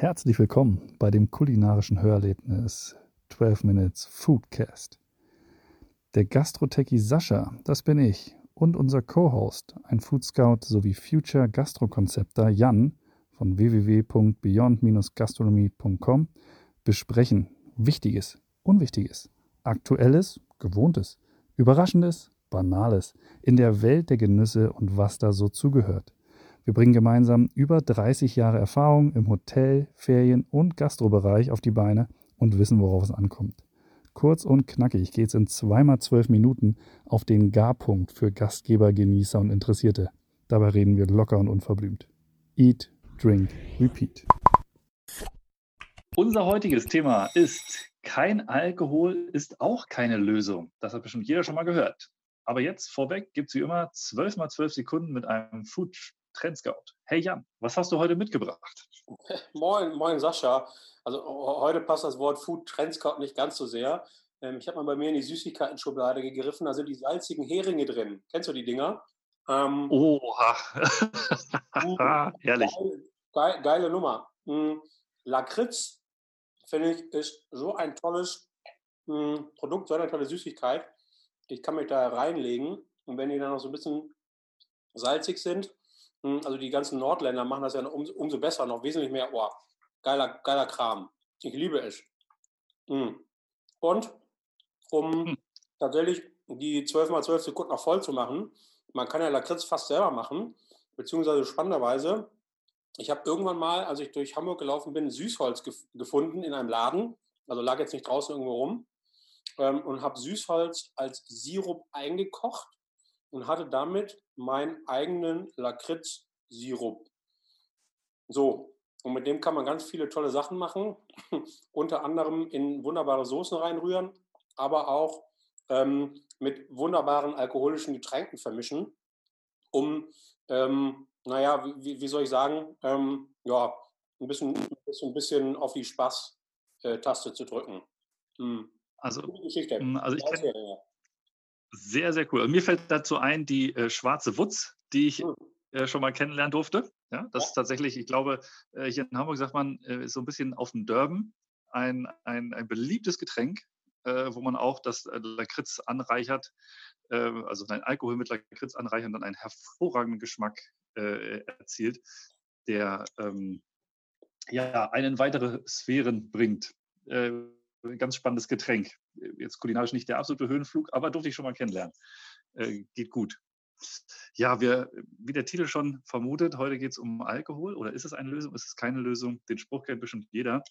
Herzlich willkommen bei dem kulinarischen Hörerlebnis 12 Minutes Foodcast. Der Gastrotechie Sascha, das bin ich, und unser Co-Host, ein Food Scout sowie Future Gastrokonzepter Jan von www.beyond-gastronomie.com besprechen Wichtiges, Unwichtiges, Aktuelles, Gewohntes, Überraschendes, Banales in der Welt der Genüsse und was da so zugehört. Wir bringen gemeinsam über 30 Jahre Erfahrung im Hotel-, Ferien- und Gastrobereich auf die Beine und wissen, worauf es ankommt. Kurz und knackig geht es in zweimal zwölf Minuten auf den Garpunkt für Gastgeber, Genießer und Interessierte. Dabei reden wir locker und unverblümt. Eat, drink, repeat. Unser heutiges Thema ist kein Alkohol ist auch keine Lösung. Das hat bestimmt jeder schon mal gehört. Aber jetzt vorweg gibt es wie immer 12 mal 12 Sekunden mit einem Food Trendscout. Hey Jan, was hast du heute mitgebracht? Moin, moin Sascha. Also heute passt das Wort Food Trendscout nicht ganz so sehr. Ähm, ich habe mal bei mir in die Süßigkeiten-Schublade gegriffen, da sind die salzigen Heringe drin. Kennst du die Dinger? Ähm, Oha. Herrlich. Geile, geile Nummer. Mhm. Lakritz, finde ich, ist so ein tolles mhm, Produkt, so eine tolle Süßigkeit. Ich kann mich da reinlegen und wenn die dann noch so ein bisschen salzig sind, hm, also die ganzen Nordländer machen das ja umso, umso besser, noch wesentlich mehr. Oh, geiler, geiler Kram. Ich liebe es. Hm. Und um hm. tatsächlich die 12 mal 12 Sekunden noch voll zu machen, man kann ja Lakritz fast selber machen, beziehungsweise spannenderweise, ich habe irgendwann mal, als ich durch Hamburg gelaufen bin, Süßholz gef gefunden in einem Laden, also lag jetzt nicht draußen irgendwo rum, ähm, und habe Süßholz als Sirup eingekocht und hatte damit meinen eigenen Lakritz-Sirup. So, und mit dem kann man ganz viele tolle Sachen machen, unter anderem in wunderbare Soßen reinrühren, aber auch ähm, mit wunderbaren alkoholischen Getränken vermischen, um, ähm, naja, wie, wie, soll ich sagen, ähm, ja, ein bisschen, ein bisschen, auf die Spaß-Taste zu drücken. Hm. Also, hm, also ich kenne sehr, sehr cool. Und mir fällt dazu ein die äh, schwarze Wutz, die ich hm. äh, schon mal kennenlernen durfte. Ja, das ja. ist tatsächlich, ich glaube, äh, hier in Hamburg sagt man, äh, ist so ein bisschen auf dem Dörben ein, ein, ein beliebtes Getränk, äh, wo man auch das äh, Lakritz anreichert, also ein Alkohol mit Lakritz anreichert und dann einen hervorragenden Geschmack erzielt, der ähm, ja, einen weitere Sphären bringt ein ganz spannendes Getränk. Jetzt kulinarisch nicht der absolute Höhenflug, aber durfte ich schon mal kennenlernen. Äh, geht gut. Ja, wir, wie der Titel schon vermutet, heute geht es um Alkohol. Oder ist es eine Lösung? Ist es keine Lösung? Den Spruch kennt bestimmt jeder.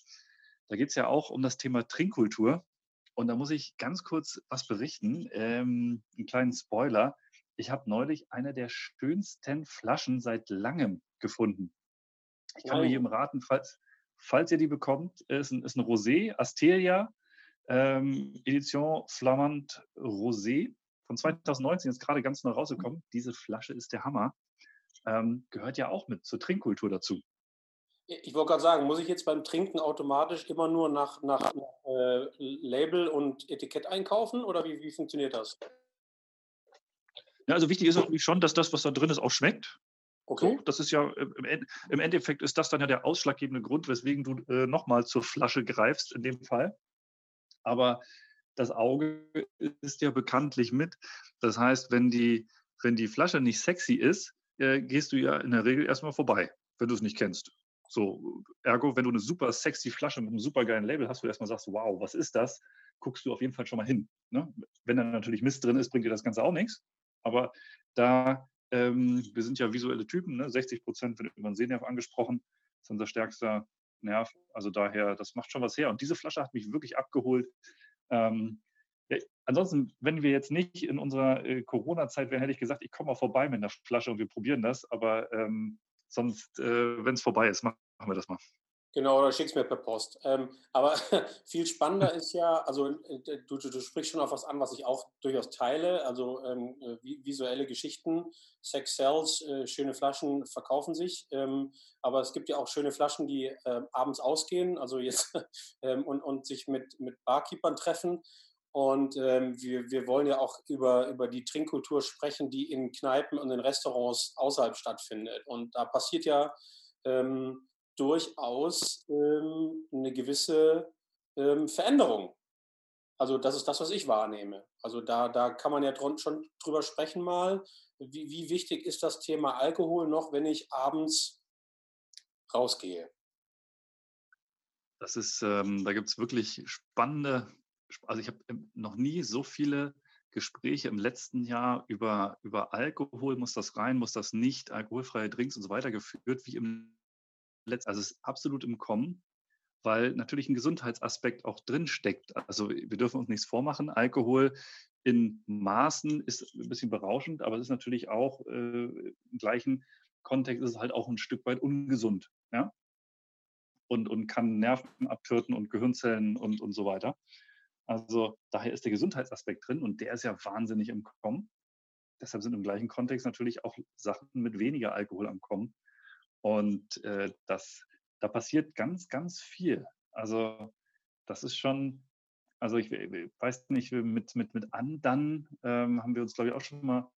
Da geht es ja auch um das Thema Trinkkultur. Und da muss ich ganz kurz was berichten. Ähm, einen kleinen Spoiler. Ich habe neulich eine der schönsten Flaschen seit langem gefunden. Ich kann wow. nur jedem raten, falls, falls ihr die bekommt, ist ein, ist ein Rosé, Asteria, ähm, Edition Flamand Rosé von 2019, ist gerade ganz neu rausgekommen. Diese Flasche ist der Hammer. Ähm, gehört ja auch mit zur Trinkkultur dazu. Ich wollte gerade sagen, muss ich jetzt beim Trinken automatisch immer nur nach, nach, nach äh, Label und Etikett einkaufen oder wie, wie funktioniert das? Ja, also wichtig ist natürlich schon, dass das, was da drin ist, auch schmeckt. Okay. So, das ist ja im, Endeffekt ist das dann ja der ausschlaggebende Grund, weswegen du äh, nochmal zur Flasche greifst in dem Fall. Aber das Auge ist ja bekanntlich mit. Das heißt, wenn die, wenn die Flasche nicht sexy ist, äh, gehst du ja in der Regel erstmal vorbei, wenn du es nicht kennst. So, ergo, wenn du eine super sexy Flasche mit einem super geilen Label hast, du erstmal sagst, wow, was ist das? Guckst du auf jeden Fall schon mal hin. Ne? Wenn da natürlich Mist drin ist, bringt dir das Ganze auch nichts. Aber da ähm, wir sind ja visuelle Typen, ne? 60 Prozent wird über den Sehnerv angesprochen. Das ist unser stärkster Nerv. Also daher, das macht schon was her. Und diese Flasche hat mich wirklich abgeholt. Ähm, ja, ansonsten, wenn wir jetzt nicht in unserer äh, Corona-Zeit wären, hätte ich gesagt, ich komme mal vorbei mit einer Flasche und wir probieren das. Aber ähm, sonst, äh, wenn es vorbei ist, machen wir das mal. Genau, oder schick's mir per Post. Ähm, aber viel spannender ist ja, also äh, du, du, sprichst schon auf was an, was ich auch durchaus teile. Also ähm, äh, visuelle Geschichten, Sex sells, äh, schöne Flaschen verkaufen sich. Ähm, aber es gibt ja auch schöne Flaschen, die äh, abends ausgehen, also jetzt ähm, und, und sich mit, mit Barkeepern treffen. Und ähm, wir, wir wollen ja auch über, über die Trinkkultur sprechen, die in Kneipen und in Restaurants außerhalb stattfindet. Und da passiert ja ähm, durchaus ähm, eine gewisse ähm, Veränderung. Also das ist das, was ich wahrnehme. Also da, da kann man ja schon drüber sprechen mal, wie, wie wichtig ist das Thema Alkohol noch, wenn ich abends rausgehe. Das ist, ähm, da gibt es wirklich spannende, also ich habe noch nie so viele Gespräche im letzten Jahr über, über Alkohol, muss das rein, muss das nicht, alkoholfreie Drinks und so weiter geführt, wie im also es ist absolut im Kommen, weil natürlich ein Gesundheitsaspekt auch drin steckt. Also wir dürfen uns nichts vormachen, Alkohol in Maßen ist ein bisschen berauschend, aber es ist natürlich auch äh, im gleichen Kontext ist es halt auch ein Stück weit ungesund. Ja? Und, und kann Nerven abtöten und Gehirnzellen und, und so weiter. Also daher ist der Gesundheitsaspekt drin und der ist ja wahnsinnig im Kommen. Deshalb sind im gleichen Kontext natürlich auch Sachen mit weniger Alkohol am Kommen. Und äh, das, da passiert ganz, ganz viel. Also das ist schon, also ich, ich weiß nicht, mit, mit, mit anderen ähm, haben wir uns, glaube ich, auch schon mal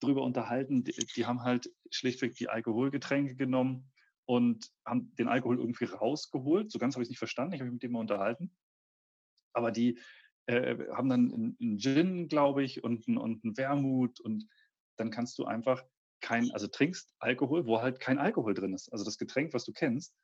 drüber unterhalten. Die, die haben halt schlichtweg die Alkoholgetränke genommen und haben den Alkohol irgendwie rausgeholt. So ganz habe ich es nicht verstanden. Ich habe mich mit dem mal unterhalten aber die äh, haben dann einen Gin, glaube ich, und einen, und einen Wermut und dann kannst du einfach kein, also trinkst Alkohol, wo halt kein Alkohol drin ist. Also das Getränk, was du kennst.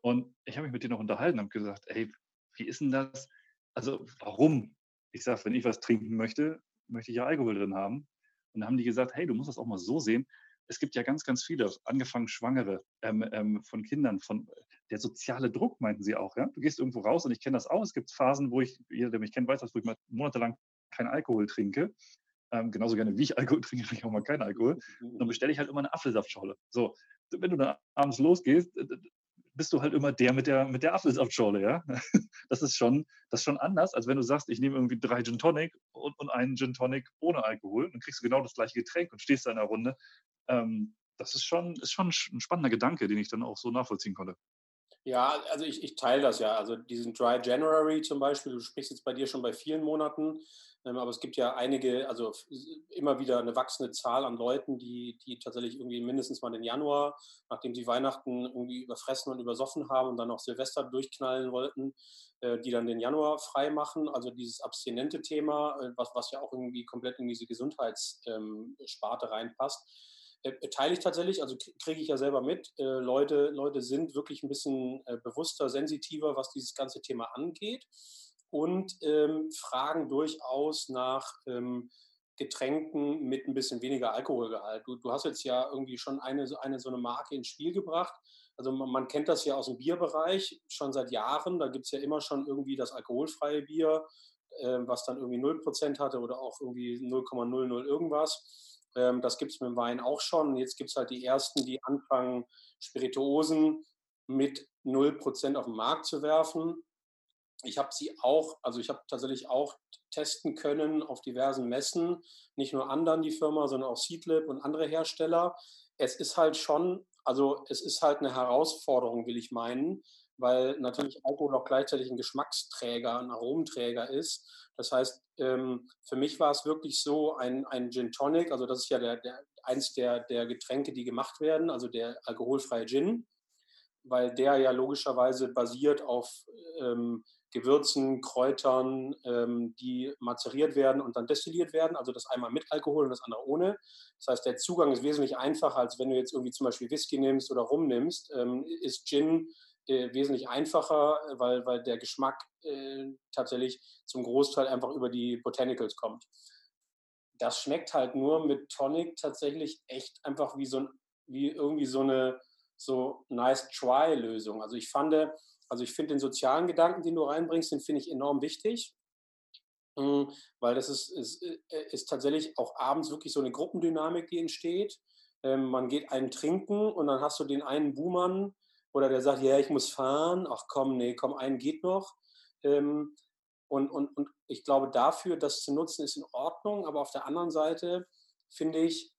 Und ich habe mich mit denen noch unterhalten und gesagt, ey, wie ist denn das? Also warum? Ich sage, wenn ich was trinken möchte, möchte ich ja Alkohol drin haben. Und dann haben die gesagt, hey, du musst das auch mal so sehen es gibt ja ganz, ganz viele, angefangen Schwangere ähm, ähm, von Kindern, von der soziale Druck, meinten sie auch. Ja? Du gehst irgendwo raus und ich kenne das auch. Es gibt Phasen, wo ich, jeder, der mich kennt, weiß das, wo ich mal monatelang keinen Alkohol trinke. Ähm, genauso gerne wie ich Alkohol trinke, trinke ich auch mal keinen Alkohol. Dann bestelle ich halt immer eine Apfelsaftschorle. So, wenn du dann abends losgehst, bist du halt immer der mit der, mit der Apfelsaftschorle, ja. Das ist schon, das ist schon anders, als wenn du sagst, ich nehme irgendwie drei Gin Tonic und, und einen Gin Tonic ohne Alkohol. Dann kriegst du genau das gleiche Getränk und stehst da in einer Runde ähm, das ist schon, ist schon ein spannender Gedanke, den ich dann auch so nachvollziehen konnte. Ja, also ich, ich teile das ja. Also diesen Dry January zum Beispiel, du sprichst jetzt bei dir schon bei vielen Monaten, aber es gibt ja einige, also immer wieder eine wachsende Zahl an Leuten, die, die tatsächlich irgendwie mindestens mal den Januar, nachdem sie Weihnachten irgendwie überfressen und übersoffen haben und dann auch Silvester durchknallen wollten, äh, die dann den Januar frei machen. Also dieses abstinente Thema, äh, was, was ja auch irgendwie komplett in diese Gesundheitssparte ähm, reinpasst äh, teile ich tatsächlich, also kriege ich ja selber mit. Leute, Leute sind wirklich ein bisschen bewusster, sensitiver, was dieses ganze Thema angeht und ähm, fragen durchaus nach ähm, Getränken mit ein bisschen weniger Alkoholgehalt. Du, du, hast jetzt ja irgendwie schon eine, eine so eine Marke ins Spiel gebracht. Also man, man kennt das ja aus dem Bierbereich schon seit Jahren. Da gibt es ja immer schon irgendwie das alkoholfreie Bier, äh, was dann irgendwie 0% hatte oder auch irgendwie 0,00 irgendwas. Ähm, das gibt es mit dem Wein auch schon. Jetzt gibt es halt die ersten, die anfangen, Spirituosen mit 0% auf den Markt zu werfen. Ich habe sie auch, also ich habe tatsächlich auch testen können auf diversen Messen, nicht nur anderen die Firma, sondern auch Seedlip und andere Hersteller. Es ist halt schon, also es ist halt eine Herausforderung, will ich meinen, weil natürlich Alkohol auch gleichzeitig ein Geschmacksträger, ein Aromenträger ist. Das heißt, ähm, für mich war es wirklich so ein, ein Gin Tonic, also das ist ja der, der, eins der, der Getränke, die gemacht werden, also der alkoholfreie Gin, weil der ja logischerweise basiert auf ähm, Gewürzen, Kräutern, ähm, die mazeriert werden und dann destilliert werden. Also das einmal mit Alkohol und das andere ohne. Das heißt, der Zugang ist wesentlich einfacher, als wenn du jetzt irgendwie zum Beispiel Whisky nimmst oder Rum nimmst. Ähm, ist Gin äh, wesentlich einfacher, weil, weil der Geschmack äh, tatsächlich zum Großteil einfach über die Botanicals kommt. Das schmeckt halt nur mit Tonic tatsächlich echt einfach wie so ein, wie irgendwie so eine so nice try Lösung. Also ich fand, also ich finde den sozialen Gedanken, den du reinbringst, den finde ich enorm wichtig. Hm, weil das ist, ist, äh, ist tatsächlich auch abends wirklich so eine Gruppendynamik, die entsteht. Ähm, man geht einen trinken und dann hast du den einen Buhmann, oder der sagt, ja, ich muss fahren, ach komm, nee, komm, einen geht noch. Ähm, und, und, und ich glaube, dafür das zu nutzen, ist in Ordnung, aber auf der anderen Seite finde ich,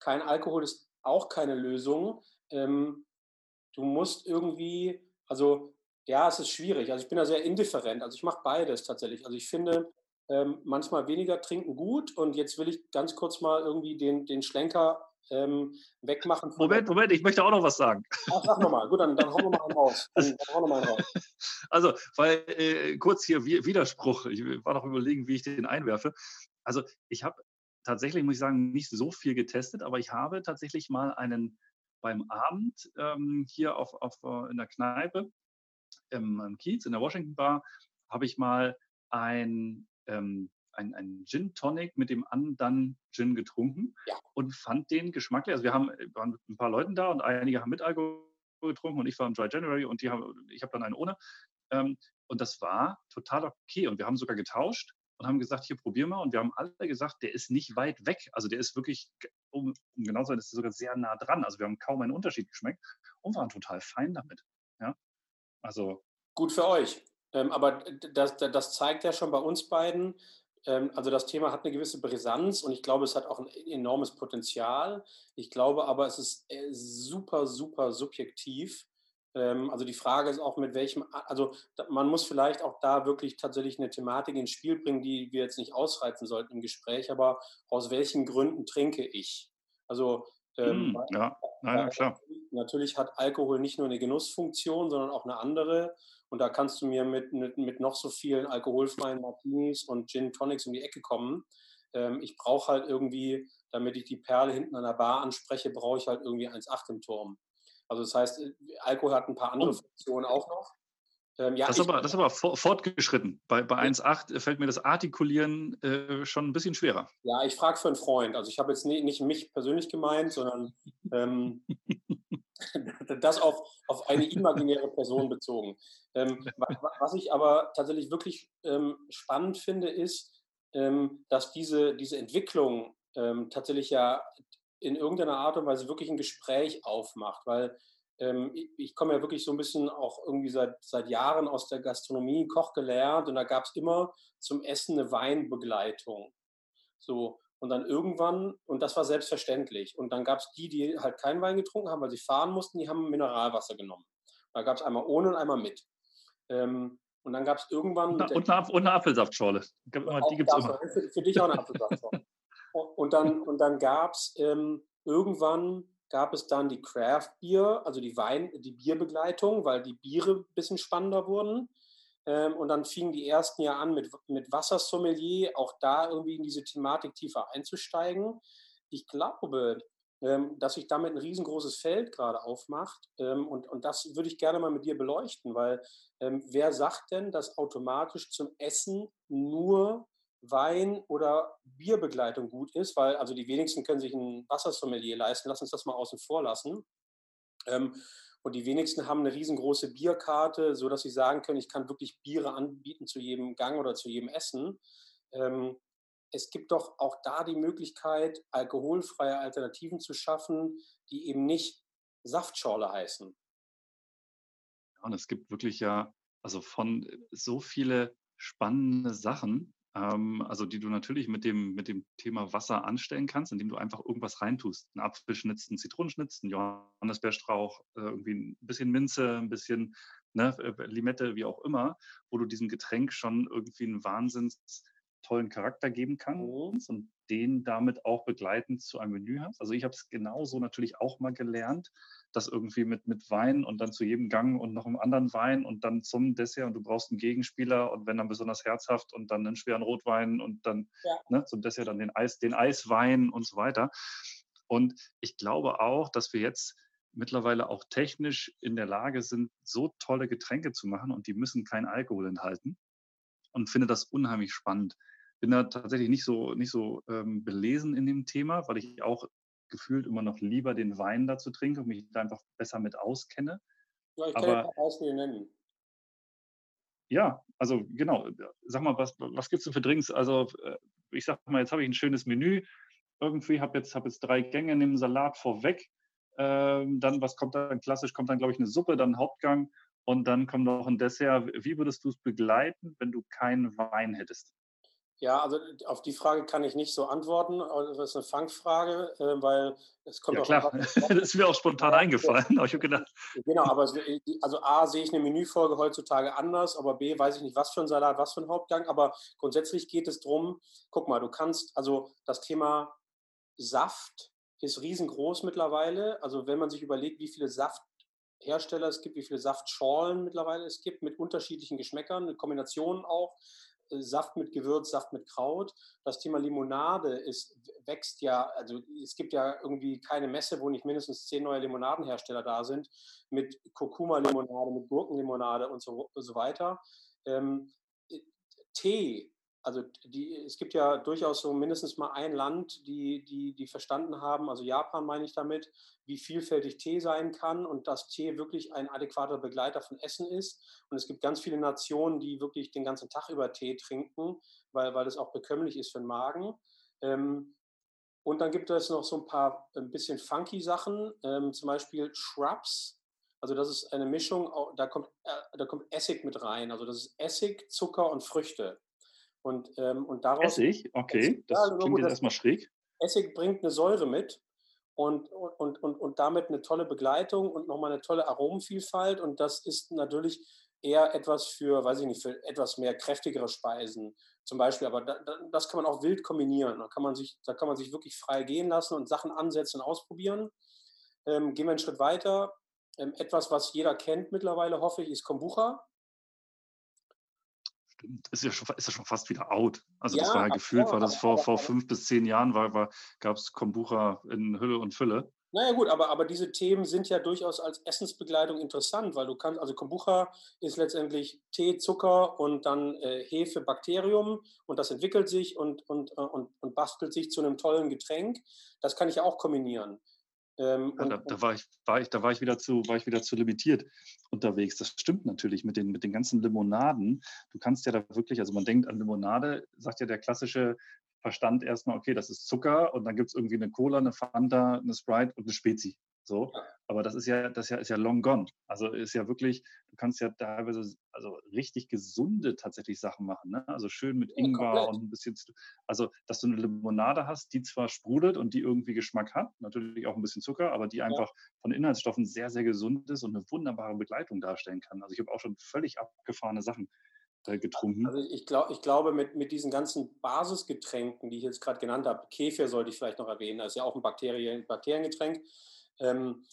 kein Alkohol ist auch keine Lösung. Ähm, du musst irgendwie, also ja, es ist schwierig. Also ich bin da sehr indifferent. Also ich mache beides tatsächlich. Also ich finde ähm, manchmal weniger trinken gut und jetzt will ich ganz kurz mal irgendwie den, den Schlenker ähm, wegmachen. Moment, Moment, ich möchte auch noch was sagen. Ach, sag nochmal, gut, dann, dann hauen wir mal einen raus. Dann, dann mal einen raus. Also, weil äh, kurz hier Widerspruch, ich war noch überlegen, wie ich den einwerfe. Also, ich habe tatsächlich, muss ich sagen, nicht so viel getestet, aber ich habe tatsächlich mal einen beim Abend ähm, hier auf, auf, äh, in der Kneipe im, im Kiez, in der Washington Bar, habe ich mal ein, ähm, ein, ein Gin Tonic mit dem anderen Gin getrunken ja. und fand den geschmacklich. Also wir haben waren mit ein paar Leuten da und einige haben mit Alkohol getrunken und ich war im Dry January und die haben, ich habe dann einen ohne. Ähm, und das war total okay. Und wir haben sogar getauscht und haben gesagt, hier probier mal. Und wir haben alle gesagt, der ist nicht weit weg. Also der ist wirklich, um, um genau zu sein, ist sogar sehr nah dran. Also wir haben kaum einen Unterschied geschmeckt und waren total fein damit. Ja, also. Gut für euch. Ähm, aber das, das zeigt ja schon bei uns beiden, ähm, also das Thema hat eine gewisse Brisanz und ich glaube, es hat auch ein enormes Potenzial. Ich glaube aber, es ist äh, super, super subjektiv. Ähm, also die Frage ist auch, mit welchem, also man muss vielleicht auch da wirklich tatsächlich eine Thematik ins Spiel bringen, die wir jetzt nicht ausreizen sollten im Gespräch, aber aus welchen Gründen trinke ich? Also ähm, hm, ja, naja, klar. Natürlich hat Alkohol nicht nur eine Genussfunktion, sondern auch eine andere. Und da kannst du mir mit, mit, mit noch so vielen alkoholfreien Martinis und Gin Tonics um die Ecke kommen. Ähm, ich brauche halt irgendwie, damit ich die Perle hinten an der Bar anspreche, brauche ich halt irgendwie 1,8 im Turm. Also das heißt, äh, Alkohol hat ein paar andere oh. Funktionen auch noch. Ähm, ja, das, ist aber, das ist aber fortgeschritten. Bei, bei 1,8 fällt mir das Artikulieren äh, schon ein bisschen schwerer. Ja, ich frage für einen Freund. Also ich habe jetzt nie, nicht mich persönlich gemeint, sondern ähm, das auf, auf eine imaginäre Person bezogen. Ähm, was ich aber tatsächlich wirklich ähm, spannend finde, ist, ähm, dass diese, diese Entwicklung ähm, tatsächlich ja in irgendeiner Art und Weise wirklich ein Gespräch aufmacht, weil ähm, ich, ich komme ja wirklich so ein bisschen auch irgendwie seit, seit Jahren aus der Gastronomie, Koch gelernt und da gab es immer zum Essen eine Weinbegleitung. So, und dann irgendwann, und das war selbstverständlich, und dann gab es die, die halt keinen Wein getrunken haben, weil sie fahren mussten, die haben Mineralwasser genommen. Da gab es einmal ohne und einmal mit. Ähm, und dann gab es irgendwann. Und, und, eine, und eine Apfelsaftschorle. Die gibt es immer. Für, für, dich auch eine Apfelsaftschorle. Und dann, und dann gab es ähm, irgendwann gab es dann die Craft Beer, also die Wein, die Bierbegleitung, weil die Biere ein bisschen spannender wurden. Ähm, und dann fingen die ersten ja an mit, mit Wassersommelier, auch da irgendwie in diese Thematik tiefer einzusteigen. Ich glaube, ähm, dass sich damit ein riesengroßes Feld gerade aufmacht. Ähm, und, und das würde ich gerne mal mit dir beleuchten, weil ähm, wer sagt denn, dass automatisch zum Essen nur Wein oder Bierbegleitung gut ist? Weil also die wenigsten können sich ein Wassersommelier leisten. Lass uns das mal außen vor lassen. Ähm, und die wenigsten haben eine riesengroße Bierkarte, sodass sie sagen können, ich kann wirklich Biere anbieten zu jedem Gang oder zu jedem Essen. Ähm, es gibt doch auch da die Möglichkeit, alkoholfreie Alternativen zu schaffen, die eben nicht Saftschorle heißen. und es gibt wirklich ja, also von so viele spannende Sachen, also die du natürlich mit dem, mit dem Thema Wasser anstellen kannst, indem du einfach irgendwas reintust. Ein Apfelschnitz, ein Zitronenschnitz, ein Johannisbeerstrauch, äh, irgendwie ein bisschen Minze, ein bisschen ne, äh, Limette, wie auch immer, wo du diesem Getränk schon irgendwie einen wahnsinns tollen Charakter geben kannst mhm. und den damit auch begleitend zu einem Menü hast. Also ich habe es genauso natürlich auch mal gelernt, das irgendwie mit, mit Wein und dann zu jedem Gang und noch einem anderen Wein und dann zum Dessert und du brauchst einen Gegenspieler und wenn dann besonders herzhaft und dann einen schweren Rotwein und dann ja. ne, zum Dessert dann den, Eis, den Eiswein und so weiter. Und ich glaube auch, dass wir jetzt mittlerweile auch technisch in der Lage sind, so tolle Getränke zu machen und die müssen keinen Alkohol enthalten und finde das unheimlich spannend. Bin da tatsächlich nicht so, nicht so ähm, belesen in dem Thema, weil ich auch gefühlt immer noch lieber den Wein dazu trinke und mich da einfach besser mit auskenne. Ja, ich kann Aber, ein Beispiele nennen. Ja, also genau. Sag mal, was, was gibt es denn für Drinks? Also äh, ich sag mal, jetzt habe ich ein schönes Menü. Irgendwie habe jetzt, hab jetzt drei Gänge, nehme Salat vorweg. Ähm, dann, was kommt dann klassisch? Kommt dann, glaube ich, eine Suppe, dann ein Hauptgang und dann kommt noch ein Dessert. Wie würdest du es begleiten, wenn du keinen Wein hättest? Ja, also auf die Frage kann ich nicht so antworten. Das ist eine Fangfrage, äh, weil es kommt ja, klar. das ist mir auch spontan eingefallen, habe ich gedacht. Genau, aber also A sehe ich eine Menüfolge heutzutage anders, aber B weiß ich nicht, was für ein Salat, was für ein Hauptgang. Aber grundsätzlich geht es darum, guck mal, du kannst also das Thema Saft ist riesengroß mittlerweile. Also wenn man sich überlegt, wie viele Safthersteller es gibt, wie viele Saftschorlen mittlerweile es gibt, mit unterschiedlichen Geschmäckern, Kombinationen auch, Saft mit Gewürz, Saft mit Kraut. Das Thema Limonade ist, wächst ja, also es gibt ja irgendwie keine Messe, wo nicht mindestens zehn neue Limonadenhersteller da sind, mit Kurkuma-Limonade, mit Gurkenlimonade und so, so weiter. Ähm, Tee also die, es gibt ja durchaus so mindestens mal ein Land, die, die, die verstanden haben, also Japan meine ich damit, wie vielfältig Tee sein kann und dass Tee wirklich ein adäquater Begleiter von Essen ist. Und es gibt ganz viele Nationen, die wirklich den ganzen Tag über Tee trinken, weil, weil es auch bekömmlich ist für den Magen. Ähm, und dann gibt es noch so ein paar ein bisschen funky Sachen, ähm, zum Beispiel Shrubs. Also das ist eine Mischung, da kommt, äh, da kommt Essig mit rein. Also das ist Essig, Zucker und Früchte. Und, ähm, und daraus. Essig, okay, das ja, klingt jetzt erstmal schräg. Essig bringt eine Säure mit und, und, und, und damit eine tolle Begleitung und nochmal eine tolle Aromenvielfalt. Und das ist natürlich eher etwas für, weiß ich nicht, für etwas mehr kräftigere Speisen zum Beispiel. Aber da, das kann man auch wild kombinieren. Da kann man sich, da kann man sich wirklich frei gehen lassen und Sachen ansetzen und ausprobieren. Ähm, gehen wir einen Schritt weiter. Ähm, etwas, was jeder kennt mittlerweile, hoffe ich, ist Kombucha. Ist ja schon, ist ja schon fast wieder out. Also ja, das war ja gefühlt, war das vor, vor fünf bis zehn Jahren, war, war, gab es Kombucha in Hülle und Fülle. Naja gut, aber, aber diese Themen sind ja durchaus als Essensbegleitung interessant, weil du kannst, also Kombucha ist letztendlich Tee, Zucker und dann äh, Hefe, Bakterium und das entwickelt sich und, und, äh, und, und bastelt sich zu einem tollen Getränk. Das kann ich ja auch kombinieren. Ähm, ja, da, da, war ich, war ich, da war ich wieder zu, war ich wieder zu limitiert unterwegs. Das stimmt natürlich mit den, mit den ganzen Limonaden. Du kannst ja da wirklich, also man denkt an Limonade, sagt ja der klassische Verstand erstmal, okay, das ist Zucker und dann gibt es irgendwie eine Cola, eine Fanta, eine Sprite und eine Spezi. So, aber das ist ja, das ist ja long gone. Also ist ja wirklich, du kannst ja teilweise also richtig gesunde tatsächlich Sachen machen. Ne? Also schön mit Ingwer ja, und ein bisschen, also dass du eine Limonade hast, die zwar sprudelt und die irgendwie Geschmack hat, natürlich auch ein bisschen Zucker, aber die ja. einfach von Inhaltsstoffen sehr, sehr gesund ist und eine wunderbare Begleitung darstellen kann. Also ich habe auch schon völlig abgefahrene Sachen getrunken. Also ich, glaub, ich glaube, mit, mit diesen ganzen Basisgetränken, die ich jetzt gerade genannt habe, Kefir sollte ich vielleicht noch erwähnen, das ist ja auch ein Bakterien, Bakteriengetränk ähm,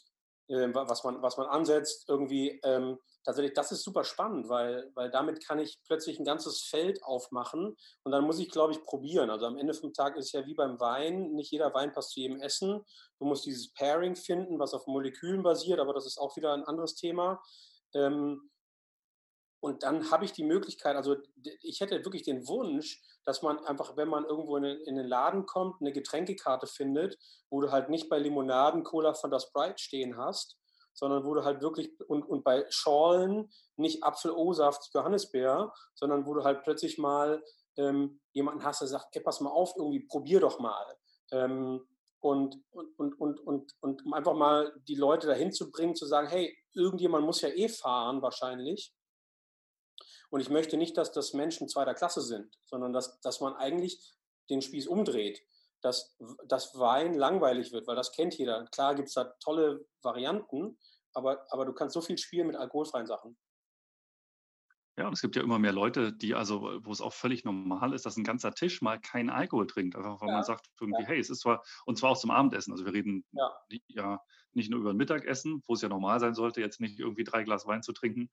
äh, was, man, was man ansetzt, irgendwie. Ähm, tatsächlich, das ist super spannend, weil, weil damit kann ich plötzlich ein ganzes Feld aufmachen und dann muss ich, glaube ich, probieren. Also am Ende vom Tag ist es ja wie beim Wein, nicht jeder Wein passt zu jedem Essen. Du musst dieses Pairing finden, was auf Molekülen basiert, aber das ist auch wieder ein anderes Thema. Ähm, und dann habe ich die Möglichkeit, also ich hätte wirklich den Wunsch, dass man einfach, wenn man irgendwo in, in den Laden kommt, eine Getränkekarte findet, wo du halt nicht bei Limonaden, Cola von der Sprite stehen hast, sondern wo du halt wirklich, und, und bei Schorlen nicht Apfel, O-Saft, Johannisbeer, sondern wo du halt plötzlich mal ähm, jemanden hast, der sagt, ey, pass mal auf, irgendwie probier doch mal. Ähm, und, und, und, und, und, und um einfach mal die Leute dahin zu bringen, zu sagen, hey, irgendjemand muss ja eh fahren wahrscheinlich. Und ich möchte nicht, dass das Menschen zweiter Klasse sind, sondern dass, dass man eigentlich den Spieß umdreht, dass, dass Wein langweilig wird, weil das kennt jeder. Klar gibt es da tolle Varianten, aber, aber du kannst so viel spielen mit alkoholfreien Sachen. Ja, und es gibt ja immer mehr Leute, die also, wo es auch völlig normal ist, dass ein ganzer Tisch mal keinen Alkohol trinkt. Einfach weil ja. man sagt irgendwie, ja. hey, es ist zwar, und zwar auch zum Abendessen. Also wir reden ja. ja nicht nur über ein Mittagessen, wo es ja normal sein sollte, jetzt nicht irgendwie drei Glas Wein zu trinken,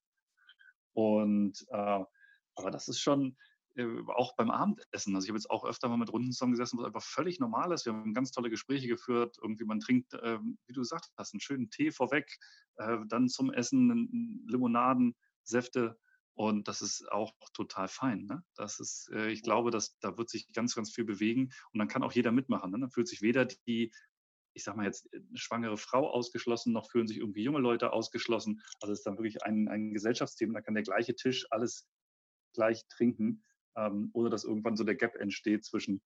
und äh, aber das ist schon äh, auch beim Abendessen. Also ich habe jetzt auch öfter mal mit Runden zusammengesessen, wo es einfach völlig normal ist. Wir haben ganz tolle Gespräche geführt. Irgendwie man trinkt, äh, wie du gesagt hast, einen schönen Tee vorweg, äh, dann zum Essen Limonaden, Säfte. Und das ist auch total fein. Ne? Das ist, äh, ich glaube, dass da wird sich ganz, ganz viel bewegen und dann kann auch jeder mitmachen. Ne? Dann fühlt sich weder die ich sag mal jetzt, eine schwangere Frau ausgeschlossen, noch fühlen sich irgendwie junge Leute ausgeschlossen. Also es ist dann wirklich ein, ein Gesellschaftsthema, da kann der gleiche Tisch alles gleich trinken, ähm, ohne dass irgendwann so der Gap entsteht zwischen,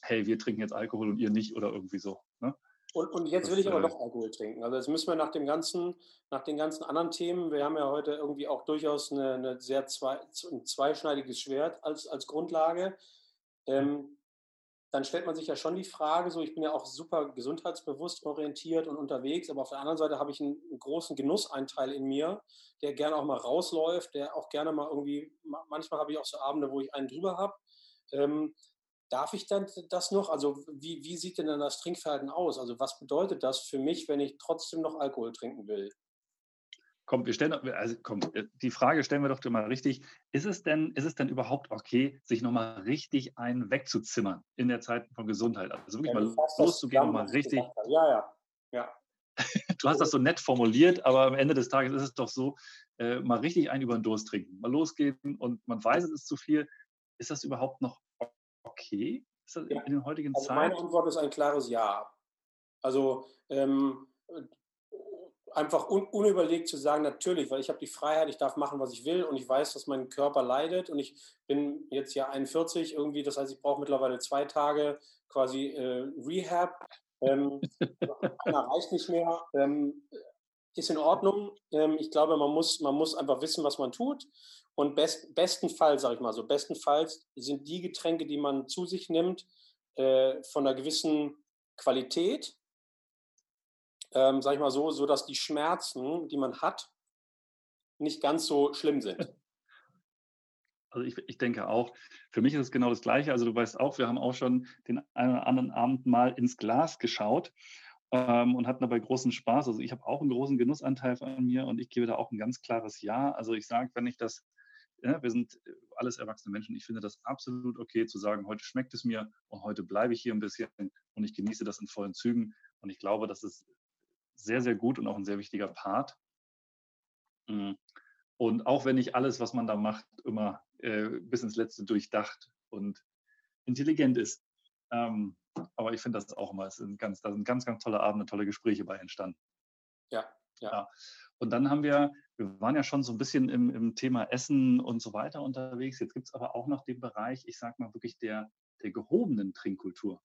hey, wir trinken jetzt Alkohol und ihr nicht oder irgendwie so. Ne? Und, und jetzt will ich aber äh, doch Alkohol trinken. Also jetzt müssen wir nach dem ganzen, nach den ganzen anderen Themen, wir haben ja heute irgendwie auch durchaus eine, eine sehr zwei, ein zweischneidiges Schwert als, als Grundlage. Ähm, dann stellt man sich ja schon die Frage, so ich bin ja auch super gesundheitsbewusst orientiert und unterwegs, aber auf der anderen Seite habe ich einen, einen großen Genussanteil in mir, der gerne auch mal rausläuft, der auch gerne mal irgendwie, manchmal habe ich auch so Abende, wo ich einen drüber habe. Ähm, darf ich dann das noch? Also wie, wie sieht denn dann das Trinkverhalten aus? Also was bedeutet das für mich, wenn ich trotzdem noch Alkohol trinken will? Komm, wir stellen, also komm, die Frage stellen wir doch mal richtig. Ist es denn, ist es denn überhaupt okay, sich nochmal richtig einen wegzuzimmern in der Zeit von Gesundheit? Also wirklich ja, mal loszugehen, nochmal richtig. Ja, ja, ja. du hast das so nett formuliert, aber am Ende des Tages ist es doch so, äh, mal richtig einen über den Durst trinken, mal losgehen und man weiß, es ist zu viel. Ist das überhaupt noch okay? Ist das ja. in den heutigen also Zeiten? Meine Antwort ist ein klares Ja. Also ähm, einfach un unüberlegt zu sagen, natürlich, weil ich habe die Freiheit, ich darf machen, was ich will und ich weiß, dass mein Körper leidet und ich bin jetzt ja 41 irgendwie, das heißt, ich brauche mittlerweile zwei Tage quasi äh, Rehab. Ähm, einer reicht nicht mehr. Ähm, ist in Ordnung. Ähm, ich glaube, man muss, man muss einfach wissen, was man tut. Und best, bestenfalls, sage ich mal so, bestenfalls sind die Getränke, die man zu sich nimmt, äh, von einer gewissen Qualität ähm, sag ich mal so, so dass die Schmerzen, die man hat, nicht ganz so schlimm sind. Also ich, ich, denke auch, für mich ist es genau das Gleiche. Also du weißt auch, wir haben auch schon den einen oder anderen Abend mal ins Glas geschaut ähm, und hatten dabei großen Spaß. Also ich habe auch einen großen Genussanteil von mir und ich gebe da auch ein ganz klares Ja. Also ich sage, wenn ich das, ja, wir sind alles erwachsene Menschen, ich finde das absolut okay zu sagen, heute schmeckt es mir und heute bleibe ich hier ein bisschen und ich genieße das in vollen Zügen. Und ich glaube, das ist sehr, sehr gut und auch ein sehr wichtiger Part. Mm. Und auch wenn nicht alles, was man da macht, immer äh, bis ins Letzte durchdacht und intelligent ist. Ähm, aber ich finde das auch immer, es sind ganz, da sind ganz, ganz tolle Abende, tolle Gespräche bei entstanden. Ja, ja. ja. Und dann haben wir, wir waren ja schon so ein bisschen im, im Thema Essen und so weiter unterwegs. Jetzt gibt es aber auch noch den Bereich, ich sag mal wirklich der, der gehobenen Trinkkultur.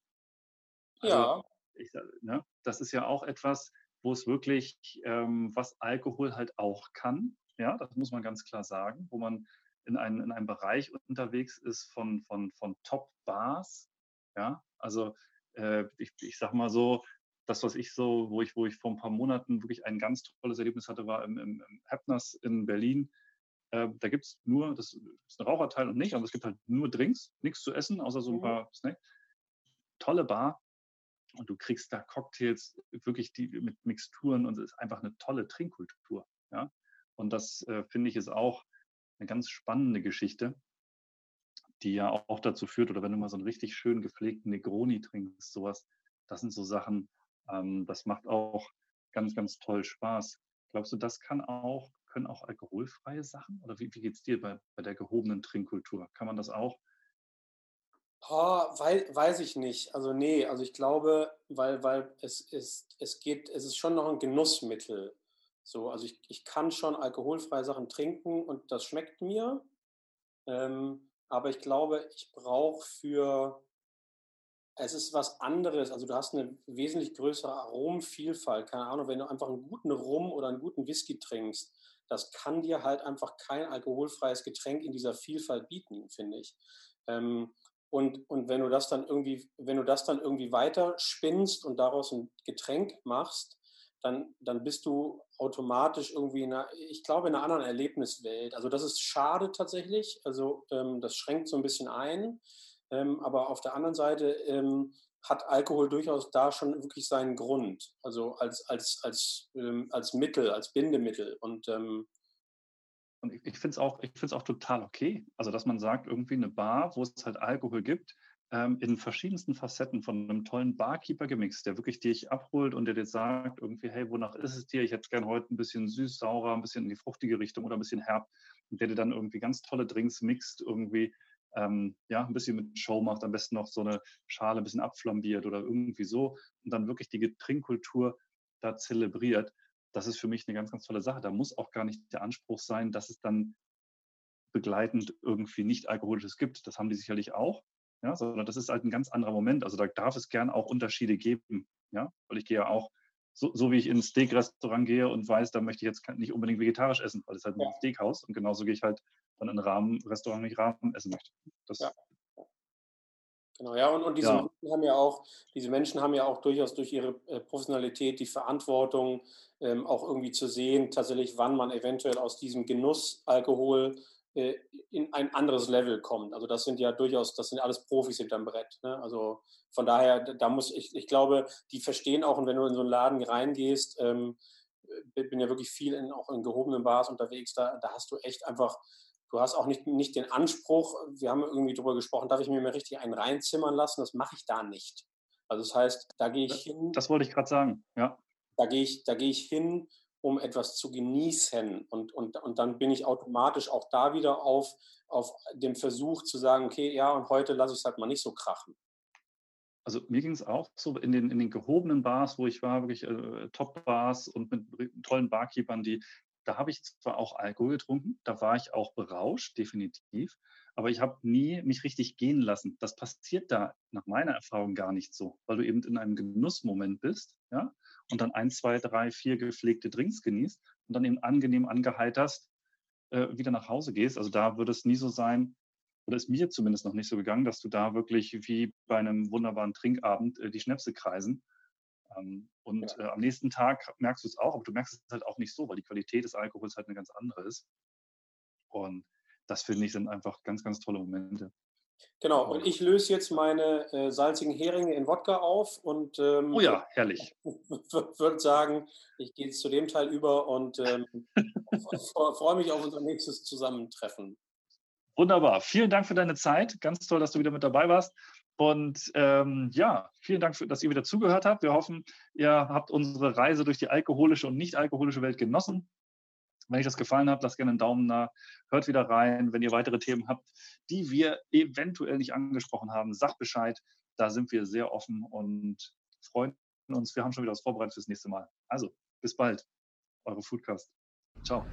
Also, ja. Ich, ne, das ist ja auch etwas, wo es wirklich, ähm, was Alkohol halt auch kann, ja, das muss man ganz klar sagen, wo man in, ein, in einem Bereich unterwegs ist von, von, von Top-Bars, ja, also äh, ich, ich sag mal so, das, was ich so, wo ich, wo ich vor ein paar Monaten wirklich ein ganz tolles Erlebnis hatte, war im, im, im Hepners in Berlin. Äh, da gibt es nur, das ist ein Raucherteil und nicht, aber es gibt halt nur Drinks, nichts zu essen, außer so ein mhm. paar Snacks. Tolle Bar, und du kriegst da Cocktails wirklich die, mit Mixturen und es ist einfach eine tolle Trinkkultur. Ja? Und das äh, finde ich ist auch eine ganz spannende Geschichte, die ja auch dazu führt, oder wenn du mal so einen richtig schön gepflegten Negroni trinkst, sowas, das sind so Sachen, ähm, das macht auch ganz, ganz toll Spaß. Glaubst du, das kann auch, können auch alkoholfreie Sachen? Oder wie, wie geht es dir bei, bei der gehobenen Trinkkultur? Kann man das auch Oh, weil, weiß ich nicht. Also nee, also ich glaube, weil, weil es ist, es geht, es ist schon noch ein Genussmittel. So, also ich, ich kann schon alkoholfreie Sachen trinken und das schmeckt mir. Ähm, aber ich glaube, ich brauche für, es ist was anderes. Also du hast eine wesentlich größere Aromenvielfalt. Keine Ahnung, wenn du einfach einen guten Rum oder einen guten Whisky trinkst, das kann dir halt einfach kein alkoholfreies Getränk in dieser Vielfalt bieten, finde ich. Ähm, und, und wenn du das dann irgendwie, wenn du das dann irgendwie weiter spinnst und daraus ein Getränk machst, dann, dann bist du automatisch irgendwie in einer, ich glaube, in einer anderen Erlebniswelt. Also das ist schade tatsächlich. Also ähm, das schränkt so ein bisschen ein. Ähm, aber auf der anderen Seite ähm, hat Alkohol durchaus da schon wirklich seinen Grund. Also als, als, als, ähm, als Mittel, als Bindemittel. Und ähm, und ich, ich finde es auch, auch total okay. Also, dass man sagt, irgendwie eine Bar, wo es halt Alkohol gibt, ähm, in verschiedensten Facetten von einem tollen Barkeeper gemixt, der wirklich dich abholt und der dir sagt, irgendwie, hey, wonach ist es dir? Ich hätte gerne heute ein bisschen süß, saurer, ein bisschen in die fruchtige Richtung oder ein bisschen herb. Und der dir dann irgendwie ganz tolle Drinks mixt, irgendwie, ähm, ja, ein bisschen mit Show macht, am besten noch so eine Schale ein bisschen abflambiert oder irgendwie so und dann wirklich die Trinkkultur da zelebriert das ist für mich eine ganz, ganz tolle Sache. Da muss auch gar nicht der Anspruch sein, dass es dann begleitend irgendwie nicht alkoholisches gibt. Das haben die sicherlich auch, ja, sondern das ist halt ein ganz anderer Moment. Also da darf es gern auch Unterschiede geben, ja, weil ich gehe ja auch so, so wie ich ins Steak-Restaurant gehe und weiß, da möchte ich jetzt nicht unbedingt vegetarisch essen, weil es halt ja. ein Steakhaus und genauso gehe ich halt dann in ein Rahmenrestaurant, wenn ich Rahmen essen möchte. Das ja. Genau, ja, und, und diese ja. Menschen haben ja auch, diese Menschen haben ja auch durchaus durch ihre äh, Professionalität die Verantwortung, ähm, auch irgendwie zu sehen, tatsächlich, wann man eventuell aus diesem Genuss Alkohol äh, in ein anderes Level kommt. Also das sind ja durchaus, das sind alles Profis hinterm Brett. Ne? Also von daher, da muss ich, ich glaube, die verstehen auch, und wenn du in so einen Laden reingehst, ähm, bin ja wirklich viel in, auch in gehobenen Bars unterwegs, da, da hast du echt einfach, du hast auch nicht, nicht den Anspruch, wir haben irgendwie darüber gesprochen, darf ich mir mal richtig einen reinzimmern lassen? Das mache ich da nicht. Also das heißt, da gehe ich hin. Das wollte ich gerade sagen, ja. Da gehe ich, da gehe ich hin, um etwas zu genießen. Und, und, und dann bin ich automatisch auch da wieder auf, auf dem Versuch zu sagen, okay, ja, und heute lasse ich es halt mal nicht so krachen. Also mir ging es auch so in den, in den gehobenen Bars, wo ich war, wirklich äh, Top-Bars und mit tollen Barkeepern, die, da habe ich zwar auch Alkohol getrunken, da war ich auch berauscht, definitiv, aber ich habe nie mich richtig gehen lassen. Das passiert da nach meiner Erfahrung gar nicht so, weil du eben in einem Genussmoment bist, ja, und dann ein, zwei, drei, vier gepflegte Drinks genießt und dann eben angenehm angeheiterst äh, wieder nach Hause gehst. Also da würde es nie so sein, oder ist mir zumindest noch nicht so gegangen, dass du da wirklich wie bei einem wunderbaren Trinkabend äh, die Schnäpse kreisen. Ähm, und ja. äh, am nächsten Tag merkst du es auch, aber du merkst es halt auch nicht so, weil die Qualität des Alkohols halt eine ganz andere ist. Und das finde ich sind einfach ganz, ganz tolle Momente. Genau, und ich löse jetzt meine äh, salzigen Heringe in Wodka auf und ähm, oh ja, herrlich. würde sagen, ich gehe jetzt zu dem Teil über und ähm, freue mich auf unser nächstes Zusammentreffen. Wunderbar. Vielen Dank für deine Zeit. Ganz toll, dass du wieder mit dabei warst. Und ähm, ja, vielen Dank, dass ihr wieder zugehört habt. Wir hoffen, ihr habt unsere Reise durch die alkoholische und nicht alkoholische Welt genossen. Wenn euch das gefallen hat, lasst gerne einen Daumen nach. Hört wieder rein. Wenn ihr weitere Themen habt, die wir eventuell nicht angesprochen haben, sagt Bescheid. Da sind wir sehr offen und freuen uns. Wir haben schon wieder was vorbereitet fürs nächste Mal. Also, bis bald. Eure Foodcast. Ciao.